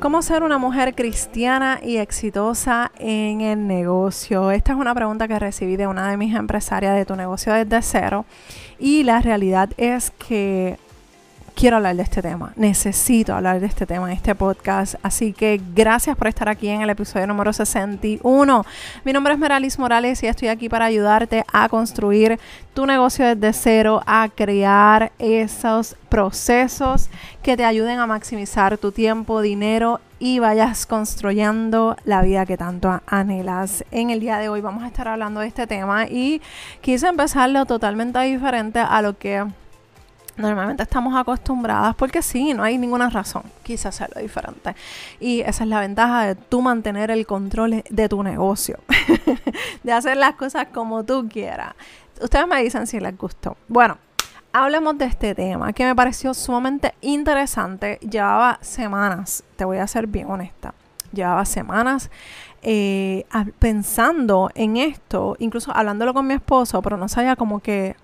¿Cómo ser una mujer cristiana y exitosa en el negocio? Esta es una pregunta que recibí de una de mis empresarias de tu negocio desde cero. Y la realidad es que quiero hablar de este tema, necesito hablar de este tema en este podcast. Así que gracias por estar aquí en el episodio número 61. Mi nombre es Meralis Morales y estoy aquí para ayudarte a construir tu negocio desde cero, a crear esos procesos que te ayuden a maximizar tu tiempo, dinero y vayas construyendo la vida que tanto anhelas. En el día de hoy vamos a estar hablando de este tema y quise empezarlo totalmente diferente a lo que normalmente estamos acostumbradas porque sí, no hay ninguna razón, quise hacerlo diferente. Y esa es la ventaja de tú mantener el control de tu negocio, de hacer las cosas como tú quieras. Ustedes me dicen si les gustó. Bueno, hablemos de este tema que me pareció sumamente interesante. Llevaba semanas, te voy a ser bien honesta, llevaba semanas eh, pensando en esto, incluso hablándolo con mi esposo, pero no sabía como que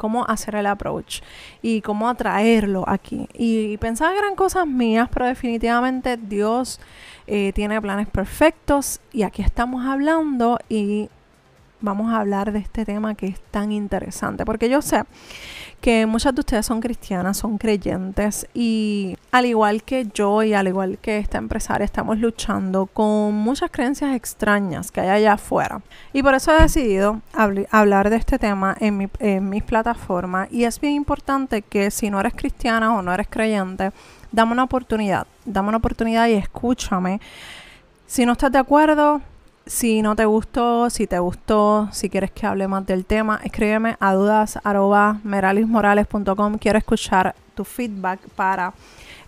cómo hacer el approach y cómo atraerlo aquí. Y, pensaba que eran cosas mías, pero definitivamente Dios eh, tiene planes perfectos y aquí estamos hablando y vamos a hablar de este tema que es tan interesante, porque yo sé que muchas de ustedes son cristianas, son creyentes y al igual que yo y al igual que esta empresaria estamos luchando con muchas creencias extrañas que hay allá afuera. Y por eso he decidido hablar de este tema en, mi, en mis plataformas y es bien importante que si no eres cristiana o no eres creyente, dame una oportunidad, dame una oportunidad y escúchame. Si no estás de acuerdo, si no te gustó, si te gustó, si quieres que hable más del tema, escríbeme a dudas.meralismorales.com. Quiero escuchar tu feedback para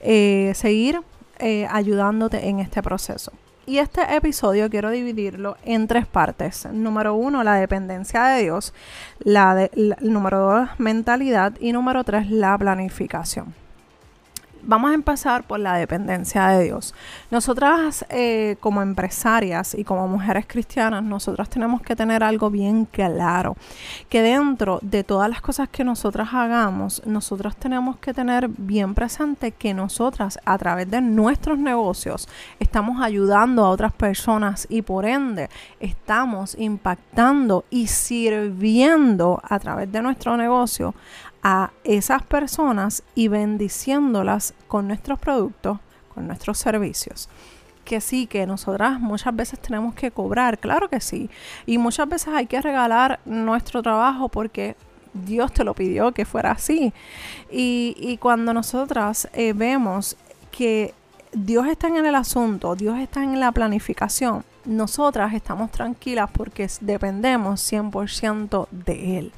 eh, seguir eh, ayudándote en este proceso. Y este episodio quiero dividirlo en tres partes. Número uno, la dependencia de Dios. La de, número dos, mentalidad. Y número tres, la planificación vamos a empezar por la dependencia de Dios. Nosotras eh, como empresarias y como mujeres cristianas, nosotras tenemos que tener algo bien claro, que dentro de todas las cosas que nosotras hagamos, nosotras tenemos que tener bien presente que nosotras a través de nuestros negocios estamos ayudando a otras personas y por ende estamos impactando y sirviendo a través de nuestro negocio a esas personas y bendiciéndolas con nuestros productos, con nuestros servicios. Que sí, que nosotras muchas veces tenemos que cobrar, claro que sí. Y muchas veces hay que regalar nuestro trabajo porque Dios te lo pidió que fuera así. Y, cuando nosotras eh, vemos que Dios está en el asunto, Dios está en la planificación, nosotras estamos tranquilas porque dependemos 100% de Él.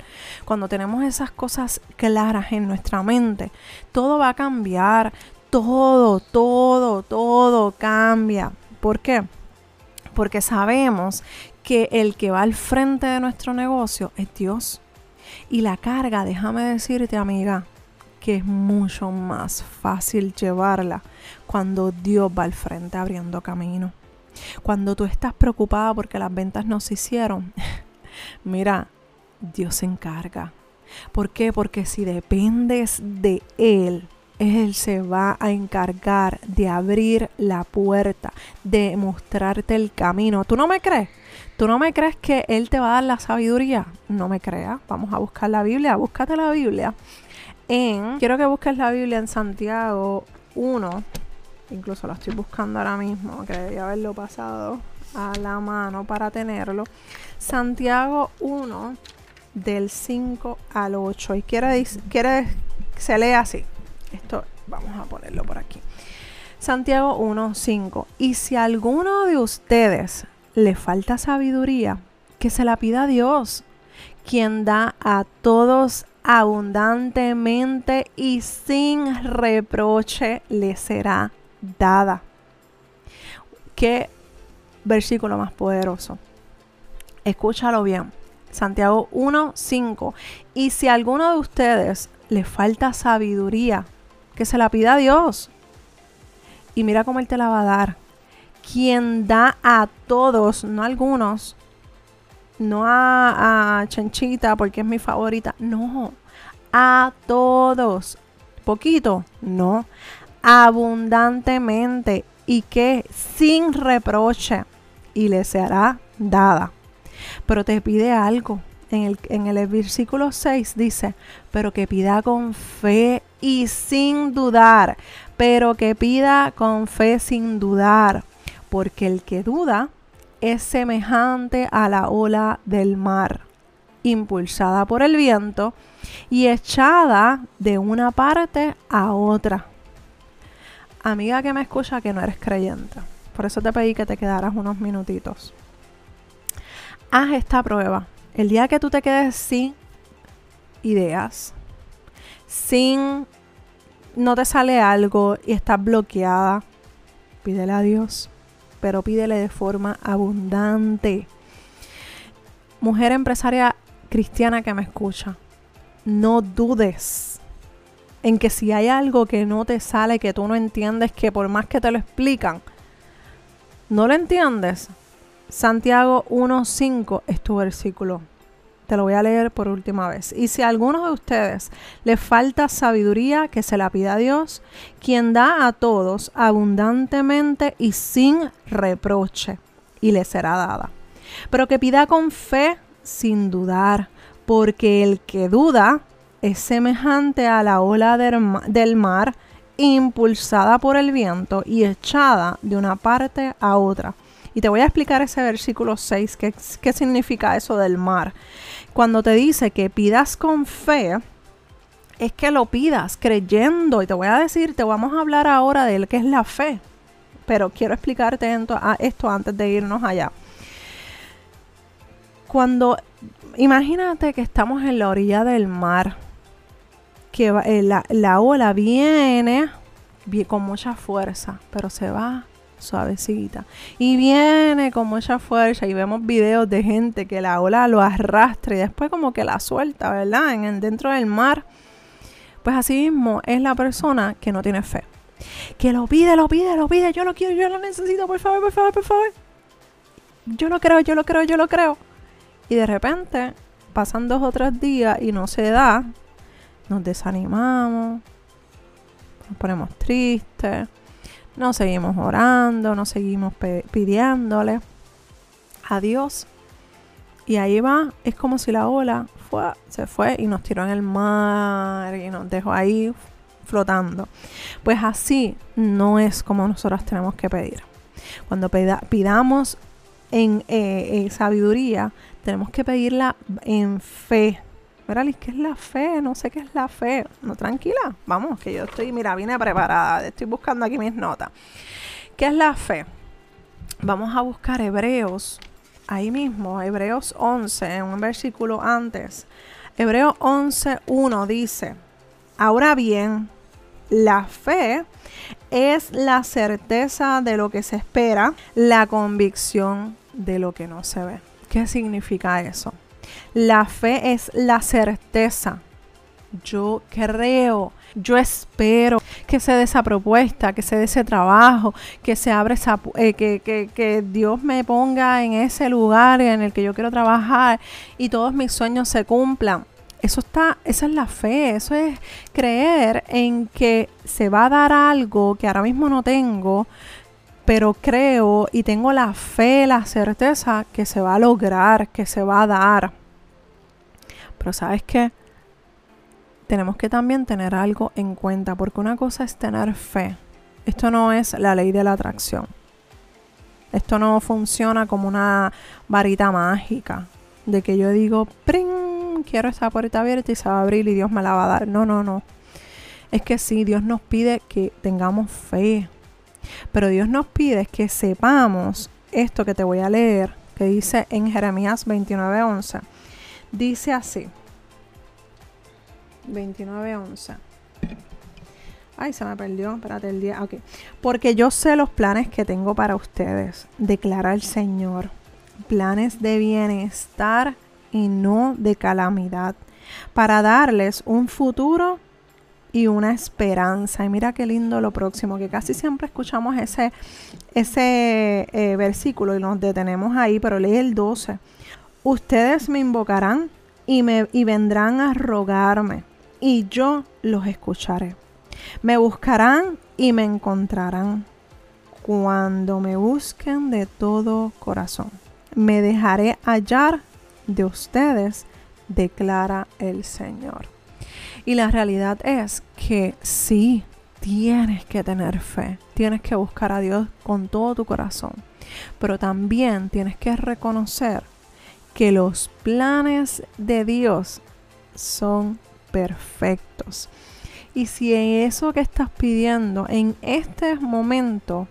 Cuando tenemos esas cosas claras en nuestra mente, todo va a cambiar, todo, todo, todo cambia. ¿Por qué? Porque sabemos que el que va al frente de nuestro negocio es Dios. Y la carga, déjame decirte amiga, que es mucho más fácil llevarla cuando Dios va al frente abriendo camino. Cuando tú estás preocupada porque las ventas no se hicieron, mira, Dios se encarga. ¿Por qué? Porque si dependes de Él, Él se va a encargar de abrir la puerta, de mostrarte el camino. ¿Tú no me crees? ¿Tú no me crees que Él te va a dar la sabiduría? No me creas. Vamos a buscar la Biblia. Búscate la Biblia. En, quiero que busques la Biblia en Santiago 1, incluso lo estoy buscando ahora mismo, que debía haberlo pasado a la mano para tenerlo. Santiago 1 del 5 al 8 y quiere, quiere se lee así. Esto vamos a ponerlo por aquí. Santiago 1, 5. Y si a alguno de ustedes le falta sabiduría, que se la pida a Dios, quien da a todos abundantemente y sin reproche le será dada. Qué versículo más poderoso. Escúchalo bien. Santiago 1:5. Y si a alguno de ustedes le falta sabiduría, que se la pida a Dios. Y mira cómo Él te la va a dar. Quien da a todos, no a algunos, no a, a Chanchita porque es mi favorita, no, a todos. Poquito, no abundantemente y que sin reproche y le será dada. Pero te pide algo. En el, en el versículo 6 dice, pero que pida con fe y sin dudar, pero que pida con fe sin dudar, porque el que duda es semejante a la ola del mar, impulsada por el viento y echada de una parte a otra. Amiga que me escucha que no eres creyente, por eso te pedí que te quedaras unos minutitos. Haz esta prueba. El día que tú te quedes sin ideas, sin no te sale algo y estás bloqueada, pídele a Dios, pero pídele de forma abundante. Mujer empresaria cristiana que me escucha, no dudes en que si hay algo que no te sale, que tú no entiendes, que por más que te lo explican, no lo entiendes. Santiago 1.5 es tu versículo. Te lo voy a leer por última vez. Y si a alguno de ustedes le falta sabiduría, que se la pida a Dios, quien da a todos abundantemente y sin reproche, y le será dada. Pero que pida con fe, sin dudar, porque el que duda es semejante a la ola del mar impulsada por el viento y echada de una parte a otra. Y te voy a explicar ese versículo 6, qué, qué significa eso del mar. Cuando te dice que pidas con fe, es que lo pidas creyendo. Y te voy a decir, te vamos a hablar ahora de qué es la fe. Pero quiero explicarte esto antes de irnos allá. Cuando, imagínate que estamos en la orilla del mar, que eh, la, la ola viene con mucha fuerza, pero se va suavecita. Y viene con mucha fuerza y vemos videos de gente que la ola lo arrastra y después como que la suelta, ¿verdad? En dentro del mar. Pues así mismo es la persona que no tiene fe. Que lo pide, lo pide, lo pide, yo lo quiero, yo lo necesito, por favor, por favor, por favor. Yo lo creo, yo lo creo, yo lo creo. Y de repente pasan dos o tres días y no se da. Nos desanimamos, nos ponemos tristes no seguimos orando, no seguimos pidiéndole a Dios. Y ahí va, es como si la ola fue, se fue y nos tiró en el mar y nos dejó ahí flotando. Pues así no es como nosotros tenemos que pedir. Cuando pidamos en eh, sabiduría, tenemos que pedirla en fe, Liz, ¿qué es la fe? No sé qué es la fe. No, tranquila. Vamos, que yo estoy, mira, vine preparada. Estoy buscando aquí mis notas. ¿Qué es la fe? Vamos a buscar Hebreos, ahí mismo, Hebreos 11, en un versículo antes. Hebreos 11, 1 dice, ahora bien, la fe es la certeza de lo que se espera, la convicción de lo que no se ve. ¿Qué significa eso? La fe es la certeza. Yo creo, yo espero que se dé esa propuesta, que se dé ese trabajo, que se abra esa, eh, que, que, que Dios me ponga en ese lugar en el que yo quiero trabajar y todos mis sueños se cumplan. Eso está, esa es la fe, eso es creer en que se va a dar algo que ahora mismo no tengo, pero creo y tengo la fe, la certeza que se va a lograr, que se va a dar. Pero sabes qué? Tenemos que también tener algo en cuenta, porque una cosa es tener fe. Esto no es la ley de la atracción. Esto no funciona como una varita mágica, de que yo digo, ¡pring! quiero esa puerta abierta y se va a abrir y Dios me la va a dar. No, no, no. Es que sí, Dios nos pide que tengamos fe. Pero Dios nos pide que sepamos esto que te voy a leer, que dice en Jeremías 29:11. Dice así. 29.11. Ay, se me perdió. Espérate el día. Ok. Porque yo sé los planes que tengo para ustedes, declara el Señor. Planes de bienestar y no de calamidad. Para darles un futuro y una esperanza. Y mira qué lindo lo próximo, que casi siempre escuchamos ese, ese eh, versículo y nos detenemos ahí, pero lee el 12. Ustedes me invocarán y, me, y vendrán a rogarme, y yo los escucharé. Me buscarán y me encontrarán cuando me busquen de todo corazón. Me dejaré hallar de ustedes, declara el Señor. Y la realidad es que sí, tienes que tener fe, tienes que buscar a Dios con todo tu corazón, pero también tienes que reconocer que los planes de Dios son perfectos. Y si eso que estás pidiendo en este momento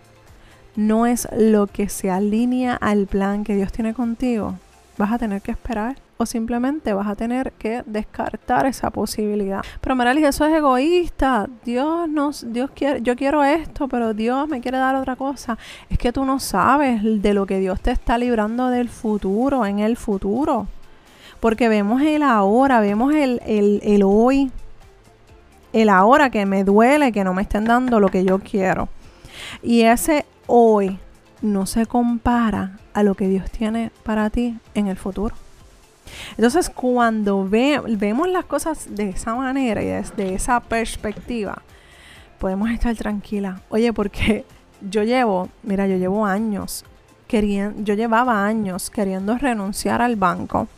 no es lo que se alinea al plan que Dios tiene contigo, vas a tener que esperar o simplemente vas a tener que descartar esa posibilidad. Pero Meralis, eso es egoísta. Dios nos, Dios quiere, yo quiero esto, pero Dios me quiere dar otra cosa. Es que tú no sabes de lo que Dios te está librando del futuro, en el futuro. Porque vemos el ahora, vemos el, el, el hoy, el ahora que me duele que no me estén dando lo que yo quiero. Y ese hoy no se compara a lo que Dios tiene para ti en el futuro. Entonces, cuando vemos las cosas de esa manera y desde esa perspectiva, podemos estar tranquilas. Oye, porque yo llevo, mira, yo llevo años queriendo, yo llevaba años queriendo renunciar al banco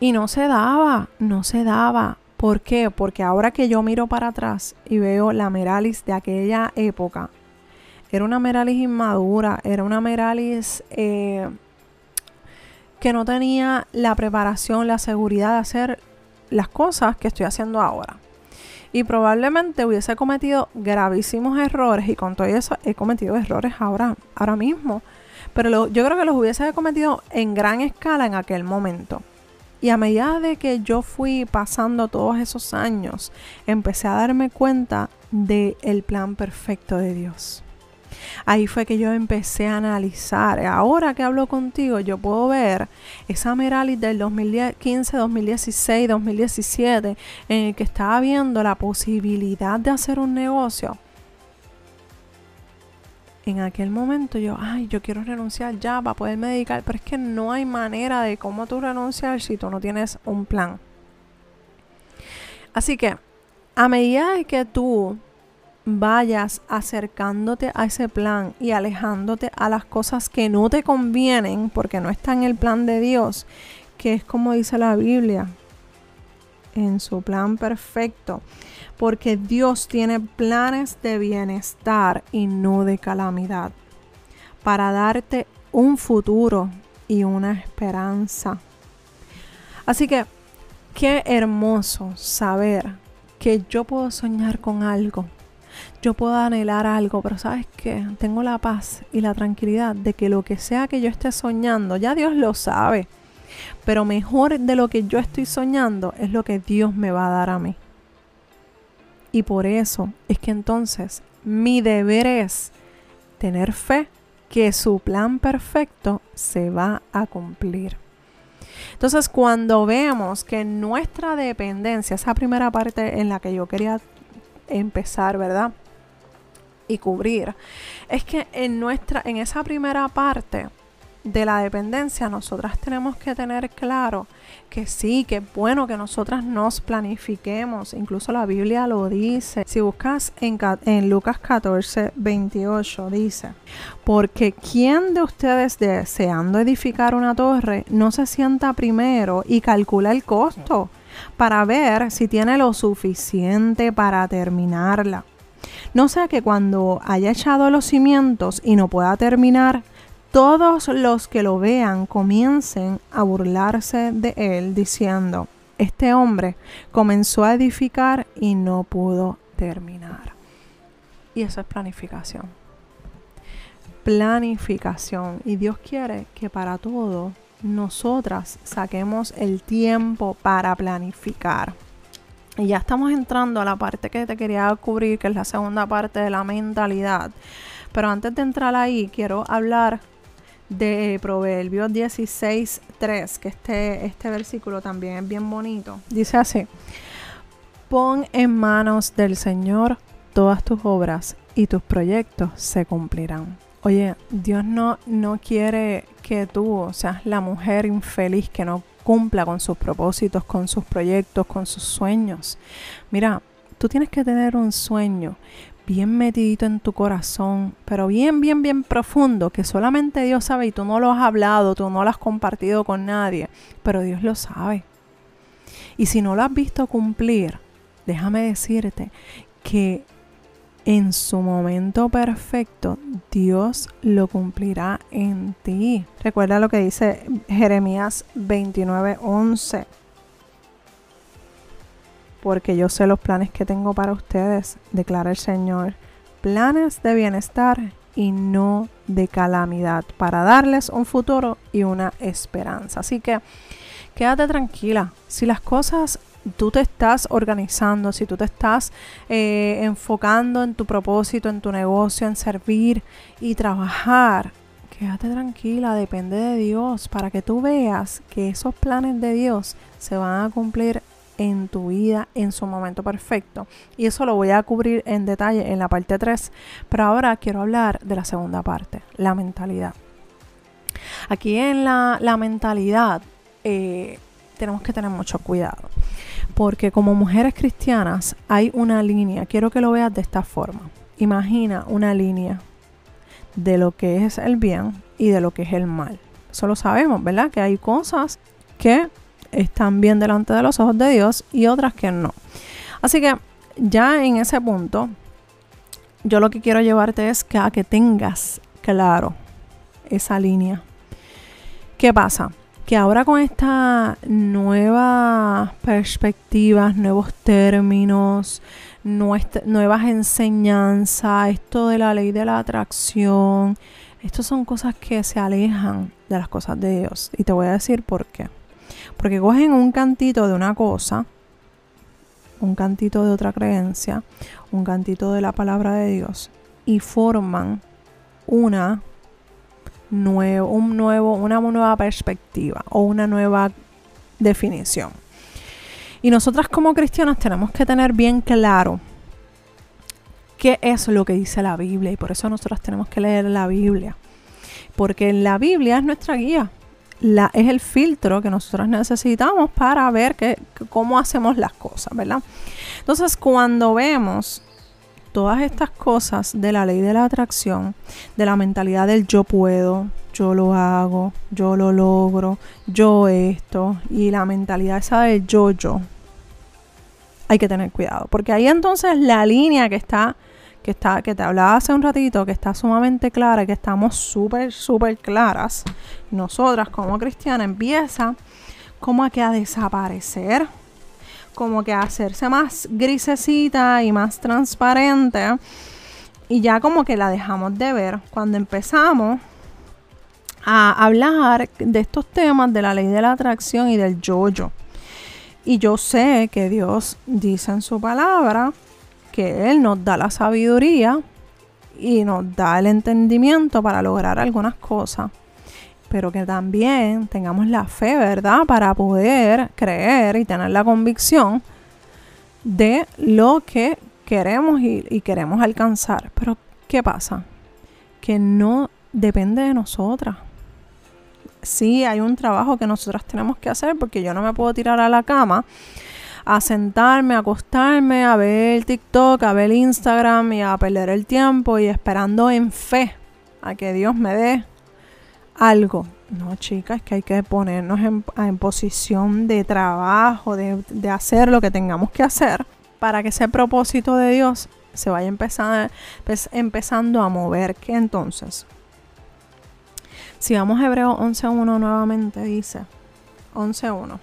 y no se daba, no se daba. ¿Por qué? Porque ahora que yo miro para atrás y veo la Meralis de aquella época, era una Meralis inmadura, era una Meralis eh, que no tenía la preparación, la seguridad de hacer las cosas que estoy haciendo ahora. Y probablemente hubiese cometido gravísimos errores y con todo eso he cometido errores ahora, ahora mismo. Pero yo creo que los hubiese cometido en gran escala en aquel momento. Y a medida de que yo fui pasando todos esos años, empecé a darme cuenta del el plan perfecto de Dios. Ahí fue que yo empecé a analizar. Ahora que hablo contigo, yo puedo ver esa Meralis del 2015, 2016, 2017, en el que estaba viendo la posibilidad de hacer un negocio. En aquel momento yo, ay, yo quiero renunciar ya para poderme dedicar, pero es que no hay manera de cómo tú renunciar si tú no tienes un plan. Así que, a medida que tú vayas acercándote a ese plan y alejándote a las cosas que no te convienen porque no está en el plan de Dios, que es como dice la Biblia, en su plan perfecto, porque Dios tiene planes de bienestar y no de calamidad, para darte un futuro y una esperanza. Así que, qué hermoso saber que yo puedo soñar con algo yo puedo anhelar algo, pero sabes que tengo la paz y la tranquilidad de que lo que sea que yo esté soñando, ya Dios lo sabe. Pero mejor de lo que yo estoy soñando es lo que Dios me va a dar a mí. Y por eso es que entonces mi deber es tener fe que su plan perfecto se va a cumplir. Entonces, cuando vemos que nuestra dependencia, esa primera parte en la que yo quería empezar, ¿verdad? Y cubrir. Es que en nuestra, en esa primera parte de la dependencia, nosotras tenemos que tener claro que sí, que es bueno que nosotras nos planifiquemos. Incluso la Biblia lo dice. Si buscas en, en Lucas 14, 28, dice, porque ¿quién de ustedes deseando edificar una torre no se sienta primero y calcula el costo? Para ver si tiene lo suficiente para terminarla. No sea que cuando haya echado los cimientos y no pueda terminar, todos los que lo vean comiencen a burlarse de él diciendo, este hombre comenzó a edificar y no pudo terminar. Y eso es planificación. Planificación. Y Dios quiere que para todo nosotras saquemos el tiempo para planificar. Y ya estamos entrando a la parte que te quería cubrir, que es la segunda parte de la mentalidad. Pero antes de entrar ahí, quiero hablar de Proverbios 16.3, que este, este versículo también es bien bonito. Dice así, pon en manos del Señor todas tus obras y tus proyectos se cumplirán. Oye, Dios no, no quiere que tú seas la mujer infeliz que no cumpla con sus propósitos, con sus proyectos, con sus sueños. Mira, tú tienes que tener un sueño, bien metidito en tu corazón, pero bien, bien, bien profundo, que solamente Dios sabe y tú no lo has hablado, tú no lo has compartido con nadie, pero Dios lo sabe. Y si no lo has visto cumplir, déjame decirte que en su momento perfecto, Dios lo cumplirá en ti. Recuerda lo que dice Jeremías 29:11 porque yo sé los planes que tengo para ustedes, declara el Señor, planes de bienestar y no de calamidad, para darles un futuro y una esperanza. Así que quédate tranquila, si las cosas tú te estás organizando, si tú te estás eh, enfocando en tu propósito, en tu negocio, en servir y trabajar, quédate tranquila, depende de Dios, para que tú veas que esos planes de Dios se van a cumplir en tu vida en su momento perfecto. Y eso lo voy a cubrir en detalle en la parte 3. Pero ahora quiero hablar de la segunda parte, la mentalidad. Aquí en la, mentalidad eh, tenemos que tener mucho cuidado. Porque como mujeres cristianas hay una línea, quiero que lo veas de esta forma. Imagina una línea de lo que es el bien y de lo que es el mal. Eso lo sabemos, ¿verdad? Que hay cosas que están bien delante de los ojos de Dios y otras que no. Así que ya en ese punto, yo lo que quiero llevarte es que a que tengas claro esa línea. ¿Qué pasa? Que ahora con estas nuevas perspectivas, nuevos términos, nuevas enseñanzas, esto de la ley de la atracción, estas son cosas que se alejan de las cosas de Dios. Y te voy a decir por qué. Porque cogen un cantito de una cosa, un cantito de otra creencia, un cantito de la palabra de Dios y forman una nuevo, un nuevo, una nueva perspectiva o una nueva definición. Y nosotras como cristianas tenemos que tener bien claro qué es lo que dice la Biblia y por eso nosotras tenemos que leer la Biblia. Porque la Biblia es nuestra guía, es el filtro que nosotros necesitamos para ver que, cómo hacemos las cosas, ¿verdad? Entonces, cuando vemos todas estas cosas de la ley de la atracción, de la mentalidad del yo puedo, yo lo hago, yo lo logro, yo esto, y la mentalidad esa del yo yo, hay que tener cuidado, porque ahí entonces la línea que está que, está, que te hablaba hace un ratito, que está sumamente clara, que estamos súper, súper claras, nosotras como cristianas, empieza como a que a desaparecer, como que hacerse más grisecita y más transparente. Y ya como que la dejamos de ver cuando empezamos a hablar de estos temas de la ley de la atracción y del yo-yo. Y yo sé que Dios dice en su palabra que Él nos da la sabiduría y nos da el entendimiento para lograr algunas cosas, pero que también tengamos la fe, ¿verdad? Para poder creer y tener la convicción de lo que queremos y, y queremos alcanzar. Pero, ¿qué pasa? Que no depende de nosotras. Sí, hay un trabajo que nosotras tenemos que hacer porque yo no me puedo tirar a la cama a sentarme, a acostarme, a ver TikTok, a ver Instagram y a perder el tiempo y esperando en fe a que Dios me dé algo. No, chicas, que hay que ponernos en, posición de trabajo, de, hacer lo que tengamos que hacer para que ese propósito de Dios se vaya empezando, pues, empezando a mover. ¿Qué entonces? Si vamos a Hebreo 11.1 nuevamente, dice 11.1.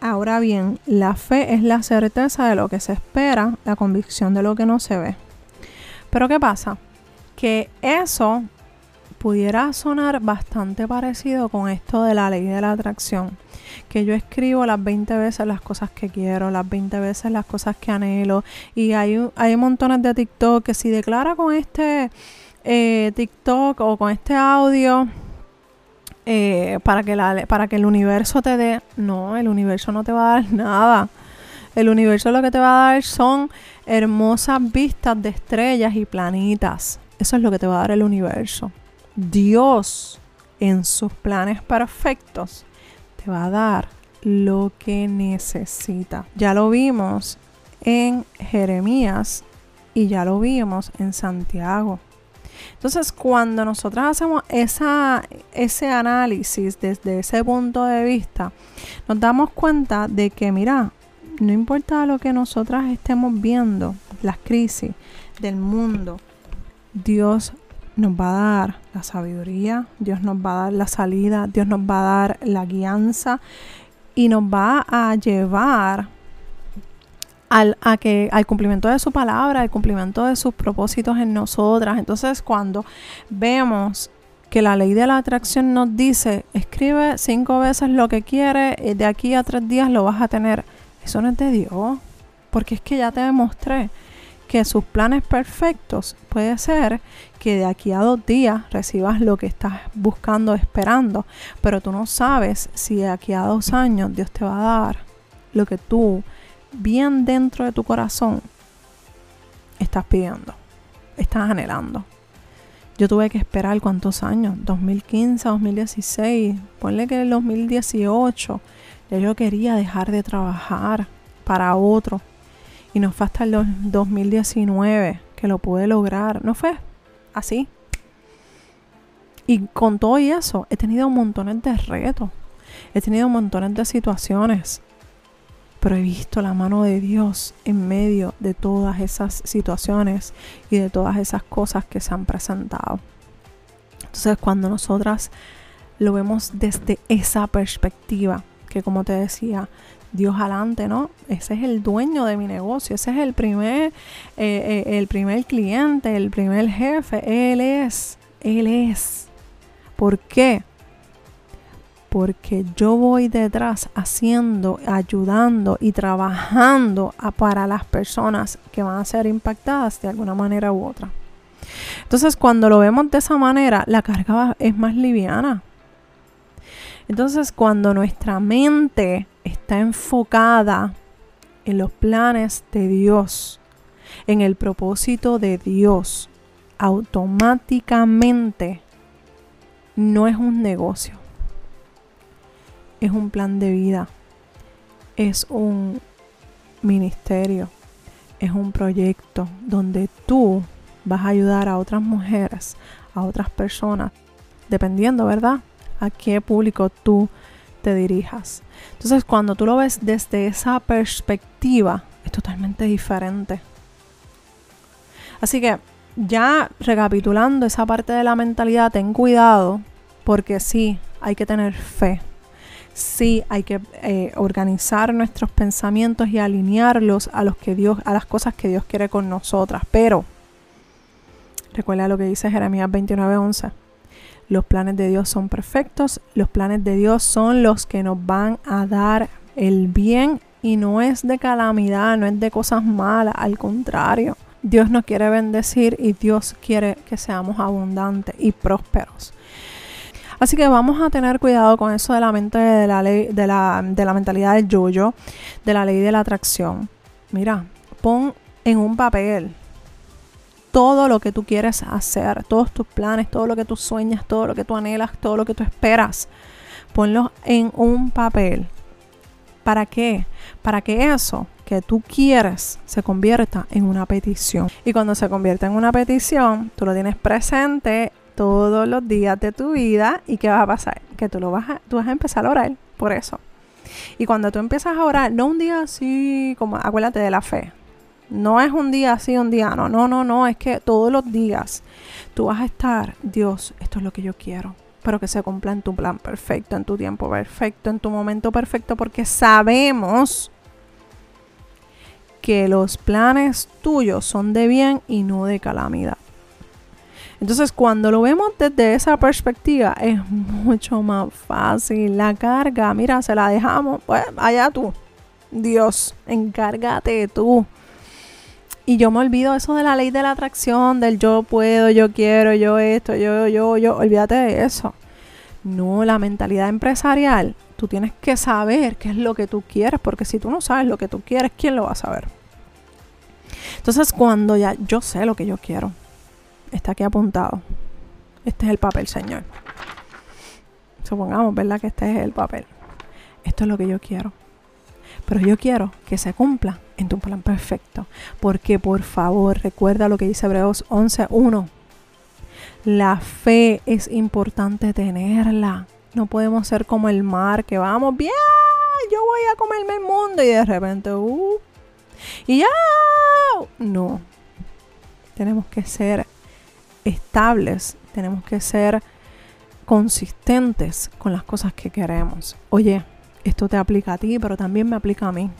Ahora bien, la fe es la certeza de lo que se espera, la convicción de lo que no se ve. Pero ¿qué pasa? Que eso pudiera sonar bastante parecido con esto de la ley de la atracción. Que yo escribo las 20 veces las cosas que quiero, las 20 veces las cosas que anhelo. Y hay, hay montones de TikTok que si declara con este eh, TikTok o con este audio eh, para, que la, para que el universo te dé. No, el universo no te va a dar nada. El universo lo que te va a dar son hermosas vistas de estrellas y planitas. Eso es lo que te va a dar el universo. Dios, en sus planes perfectos, te va a dar lo que necesita. Ya lo vimos en Jeremías y ya lo vimos en Santiago. Entonces, cuando nosotros hacemos esa, ese análisis desde ese punto de vista, nos damos cuenta de que, mira, no importa lo que nosotras estemos viendo, las crisis del mundo, Dios nos va a dar la sabiduría, Dios nos va a dar la salida, Dios nos va a dar la guianza y nos va a llevar al, a que, al cumplimiento de su palabra, al cumplimiento de sus propósitos en nosotras. Entonces, cuando vemos que la ley de la atracción nos dice, escribe cinco veces lo que quieres, y de aquí a tres días lo vas a tener, eso no es de Dios, porque es que ya te demostré que sus planes perfectos puede ser que de aquí a dos días recibas lo que estás buscando, esperando, pero tú no sabes si de aquí a dos años Dios te va a dar lo que tú bien dentro de tu corazón estás pidiendo, estás anhelando. Yo tuve que esperar cuántos años, 2015, 2016, ponle que en 2018 ya yo quería dejar de trabajar para otro. Y no fue hasta el 2019 que lo pude lograr, no fue así. Y con todo y eso, he tenido montones de retos, he tenido montones de situaciones pero he visto la mano de Dios en medio de todas esas situaciones y de todas esas cosas que se han presentado. Entonces cuando nosotras lo vemos desde esa perspectiva, que como te decía, Dios adelante, ¿no? Ese es el dueño de mi negocio, ese es el primer, eh, eh, el primer cliente, el primer jefe, Él es, Él es. ¿Por qué? porque yo voy detrás haciendo, ayudando y trabajando para las personas que van a ser impactadas de alguna manera u otra. Entonces, cuando lo vemos de esa manera, la carga es más liviana. Entonces, cuando nuestra mente está enfocada en los planes de Dios, en el propósito de Dios, automáticamente no es un negocio es un plan de vida, es un ministerio, es un proyecto donde tú vas a ayudar a otras mujeres, a otras personas, dependiendo, ¿verdad? A qué público tú te dirijas. Entonces, cuando tú lo ves desde esa perspectiva, es totalmente diferente. Así que, ya recapitulando esa parte de la mentalidad, ten cuidado, porque sí, hay que tener fe sí hay que eh, organizar nuestros pensamientos y alinearlos a los que Dios, a las cosas que Dios quiere con nosotras. Pero recuerda lo que dice Jeremías 29:11. Los planes de Dios son perfectos, los planes de Dios son los que nos van a dar el bien y no es de calamidad, no es de cosas malas, al contrario. Dios nos quiere bendecir y Dios quiere que seamos abundantes y prósperos. Así que vamos a tener cuidado con eso de la mente de la de la, de la mentalidad del yo-yo, de la ley de la atracción. Mira, pon en un papel todo lo que tú quieres hacer, todos tus planes, todo lo que tú sueñas, todo lo que tú anhelas, todo lo que tú esperas. Ponlo en un papel. ¿Para qué? Para que eso que tú quieres se convierta en una petición. Y cuando se convierta en una petición, tú lo tienes presente todos los días de tu vida y ¿qué va a pasar? Que tú, lo vas a, tú vas a empezar a orar por eso. Y cuando tú empiezas a orar, no un día así, como acuérdate de la fe. No es un día así, un día no. No, no, no. Es que todos los días tú vas a estar, Dios, esto es lo que yo quiero. Pero que se cumpla en tu plan perfecto, en tu tiempo perfecto, en tu momento perfecto, porque sabemos que los planes tuyos son de bien y no de calamidad. Entonces, cuando lo vemos desde esa perspectiva, es mucho más fácil. La carga, mira, se la dejamos, pues allá tú. Dios, encárgate tú. Y yo me olvido eso de la ley de la atracción, del yo puedo, yo quiero, yo esto, yo, yo, yo. Olvídate de eso. No, la mentalidad empresarial, tú tienes que saber qué es lo que tú quieres, porque si tú no sabes lo que tú quieres, ¿quién lo va a saber? Entonces, cuando ya yo sé lo que yo quiero, está aquí apuntado. Este es el papel, Señor. Supongamos, ¿verdad? Que este es el papel. Esto es lo que yo quiero. Pero yo quiero que se cumpla en tu plan perfecto. Porque por favor, recuerda lo que dice Hebreos 11.1. La fe es importante tenerla. No podemos ser como el mar que vamos bien, yo voy a comerme el mundo y de repente, uh, y ya, no. Tenemos que ser estables, tenemos que ser consistentes con las cosas que queremos. Oye, esto te aplica a ti, pero también me aplica a mí.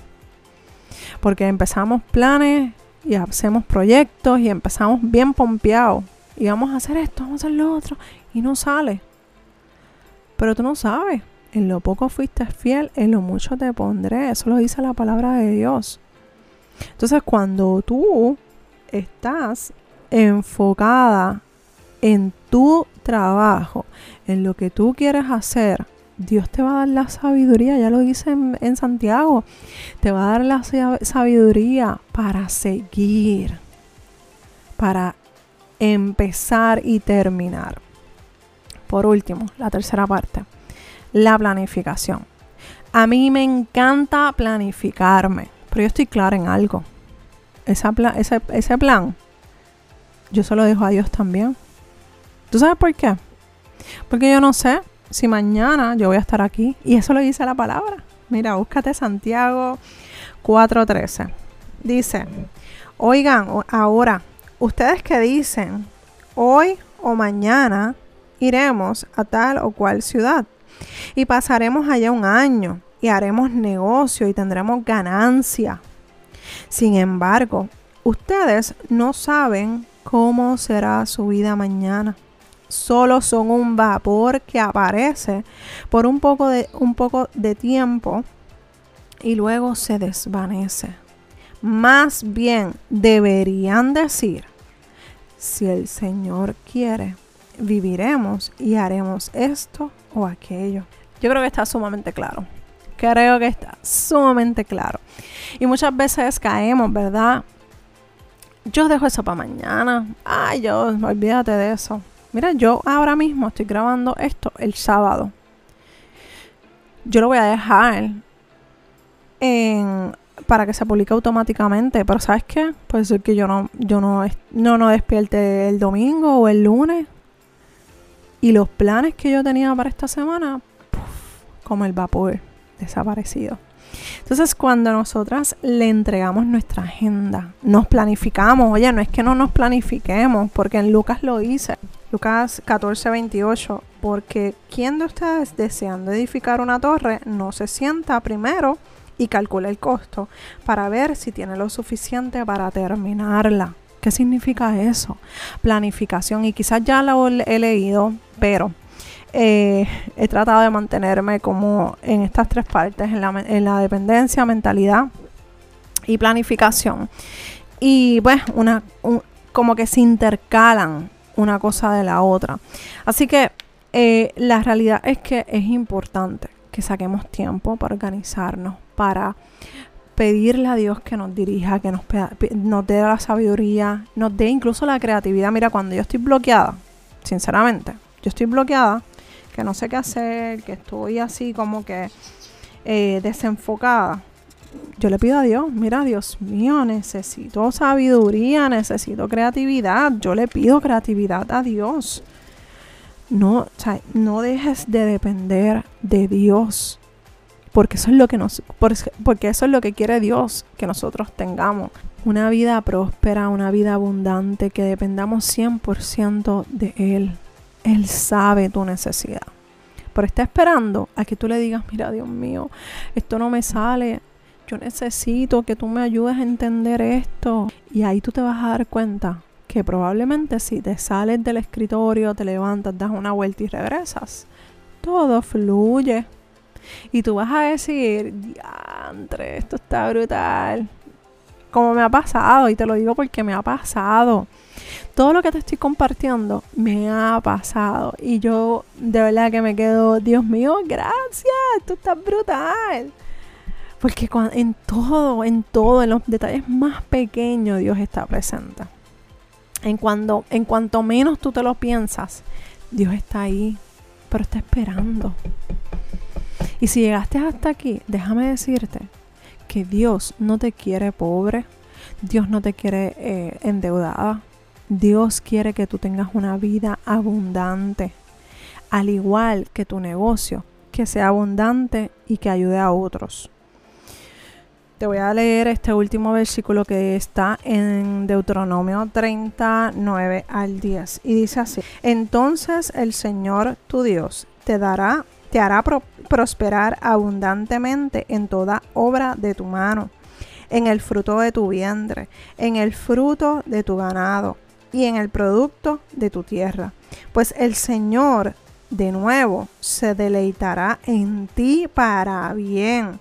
Porque empezamos planes y hacemos proyectos y empezamos bien pompeados. Y vamos a hacer esto, vamos a hacer lo otro. Y no sale. Pero tú no sabes. En lo poco fuiste fiel, en lo mucho te pondré. Eso lo dice la palabra de Dios. Entonces cuando tú estás enfocada en tu trabajo, en lo que tú quieres hacer, Dios te va a dar la sabiduría, ya lo dice en, Santiago, te va a dar la sabiduría para seguir, para empezar y terminar. Por último, la tercera parte, la planificación. A mí me encanta planificarme, pero yo estoy clara en algo. ese, ese plan, yo se lo dejo a Dios también. ¿Tú sabes por qué? Porque yo no sé si mañana yo voy a estar aquí. Y eso lo dice la palabra. Mira, búscate Santiago 4:13. Dice, oigan, ahora, ustedes que dicen, hoy o mañana iremos a tal o cual ciudad y pasaremos allá un año y haremos negocio y tendremos ganancia. Sin embargo, ustedes no saben cómo será su vida mañana solo son un vapor que aparece por un poco de, un poco de tiempo y luego se desvanece. Más bien deberían decir, si el Señor quiere, viviremos y haremos esto o aquello. Yo creo que está sumamente claro. Creo que está sumamente claro. Y muchas veces caemos, ¿verdad? Yo dejo eso para mañana. Ay, yo, olvídate de eso. Mira, yo ahora mismo estoy grabando esto el sábado. Yo lo voy a dejar para que se publique automáticamente. Pero ¿sabes qué? Puede ser que yo no, yo no, no, no despierte el domingo o el lunes. Y los planes que yo tenía para esta semana, como el vapor, desaparecido. Entonces, cuando nosotras le entregamos nuestra agenda, nos planificamos, oye, no es que no nos planifiquemos, porque en Lucas lo dice, Lucas 14, 28, porque ¿quién de ustedes deseando edificar una torre no se sienta primero y calcula el costo para ver si tiene lo suficiente para terminarla? ¿Qué significa eso? Planificación. Y quizás ya lo he leído, pero eh, he tratado de mantenerme como en estas tres partes, en la, en la dependencia, mentalidad y planificación. Y pues una, como que se intercalan una cosa de la otra. Así que eh, la realidad es que es importante que saquemos tiempo para organizarnos, para pedirle a Dios que nos dirija, que nos, dé la sabiduría, nos dé incluso la creatividad. Mira, cuando yo estoy bloqueada, sinceramente, yo estoy bloqueada, que no sé qué hacer, que estoy así como que eh, desenfocada, yo le pido a Dios, mira, Dios mío, necesito sabiduría, necesito creatividad. Yo le pido creatividad a Dios. No, no dejes de depender de Dios. Porque eso es lo que nos, porque eso es lo que quiere Dios, que nosotros tengamos una vida próspera, una vida abundante, que dependamos 100% de Él. Él sabe tu necesidad. Pero está esperando a que tú le digas, mira, Dios mío, esto no me sale, yo necesito que tú me ayudes a entender esto. Y ahí tú te vas a dar cuenta que probablemente si te sales del escritorio, te levantas, das una vuelta y regresas, todo fluye. Y tú vas a decir, diantre, esto está brutal. Como me ha pasado, y te lo digo porque me ha pasado. Todo lo que te estoy compartiendo me ha pasado. Y yo de verdad que me quedo, Dios mío, gracias, esto está brutal. Porque en todo, en todo, en los detalles más pequeños Dios está presente. En, cuando, en cuanto menos tú te lo piensas, Dios está ahí, pero está esperando. Y si llegaste hasta aquí, déjame decirte que Dios no te quiere pobre, Dios no te quiere eh, endeudada, Dios quiere que tú tengas una vida abundante, al igual que tu negocio, que sea abundante y que ayude a otros. Te voy a leer este último versículo que está en Deuteronomio 39 al 10 y dice así: Entonces el Señor tu Dios te dará te hará prosperar abundantemente en toda obra de tu mano, en el fruto de tu vientre, en el fruto de tu ganado y en el producto de tu tierra. Pues el Señor de nuevo se deleitará en ti para bien,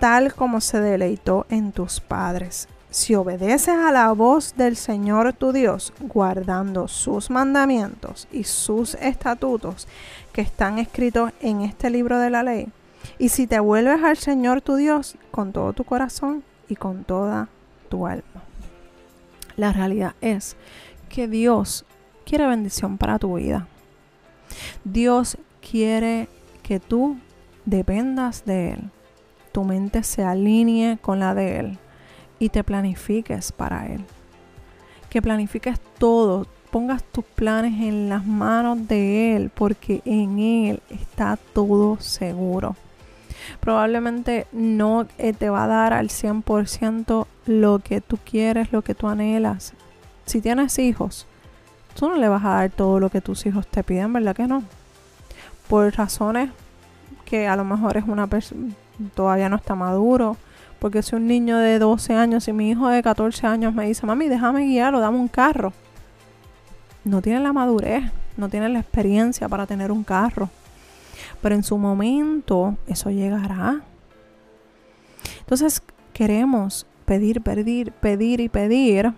tal como se deleitó en tus padres. Si obedeces a la voz del Señor tu Dios, guardando sus mandamientos y sus estatutos que están escritos en este libro de la ley, y si te vuelves al Señor tu Dios con todo tu corazón y con toda tu alma. La realidad es que Dios quiere bendición para tu vida. Dios quiere que tú dependas de Él. Tu mente se alinee con la de Él y te planifiques para Él. Que planifiques todo, pongas tus planes en las manos de Él, porque en Él está todo seguro. Probablemente no eh, te va a dar al 100% lo que tú quieres, lo que tú anhelas. Si tienes hijos, tú no le vas a dar todo lo que tus hijos te piden, ¿verdad que no? Por razones que a lo mejor es una persona todavía no está maduro. Porque si un niño de 12 años y mi hijo de 14 años me dice, mami, déjame guiarlo, dame un carro. No tiene la madurez, no tiene la experiencia para tener un carro. Pero en su momento eso llegará. Entonces queremos pedir, pedir, pedir y pedir.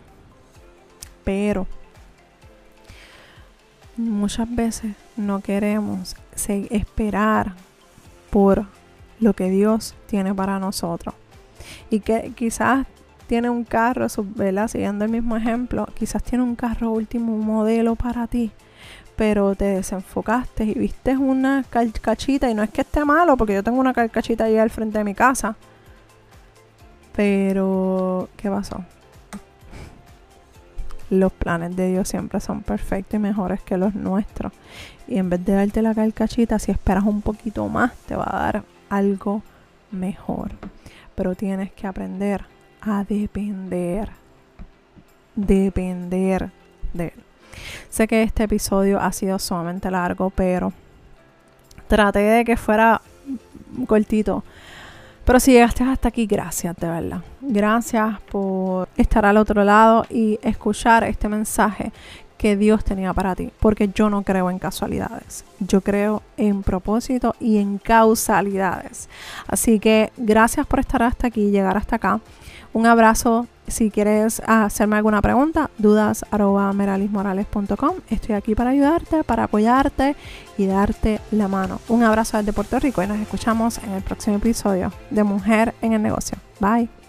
Pero muchas veces no queremos esperar por lo que Dios tiene para nosotros. Y que quizás tiene un carro, ¿verdad? Siguiendo el mismo ejemplo, quizás tiene un carro último modelo para ti, pero te desenfocaste y viste una carcachita y no es que esté malo, porque yo tengo una carcachita ahí al frente de mi casa. Pero, ¿qué pasó? los planes de Dios siempre son perfectos y mejores que los nuestros. Y en vez de darte la carcachita, si esperas un poquito más, te va a dar algo mejor. Pero tienes que aprender a depender. Depender de él. Sé que este episodio ha sido sumamente largo, pero traté de que fuera cortito pero si llegaste hasta aquí, gracias de verdad. Gracias por estar al otro lado y escuchar este mensaje que Dios tenía para ti. Porque yo no creo en casualidades. Yo creo en propósito y en causalidades. Así que gracias por estar hasta aquí, llegar hasta acá. Un abrazo si quieres hacerme alguna pregunta, dudas meralismorales.com. Estoy aquí para ayudarte, para apoyarte y darte la mano. Un abrazo desde Puerto Rico y nos escuchamos en el próximo episodio de Mujer en el Negocio. Bye.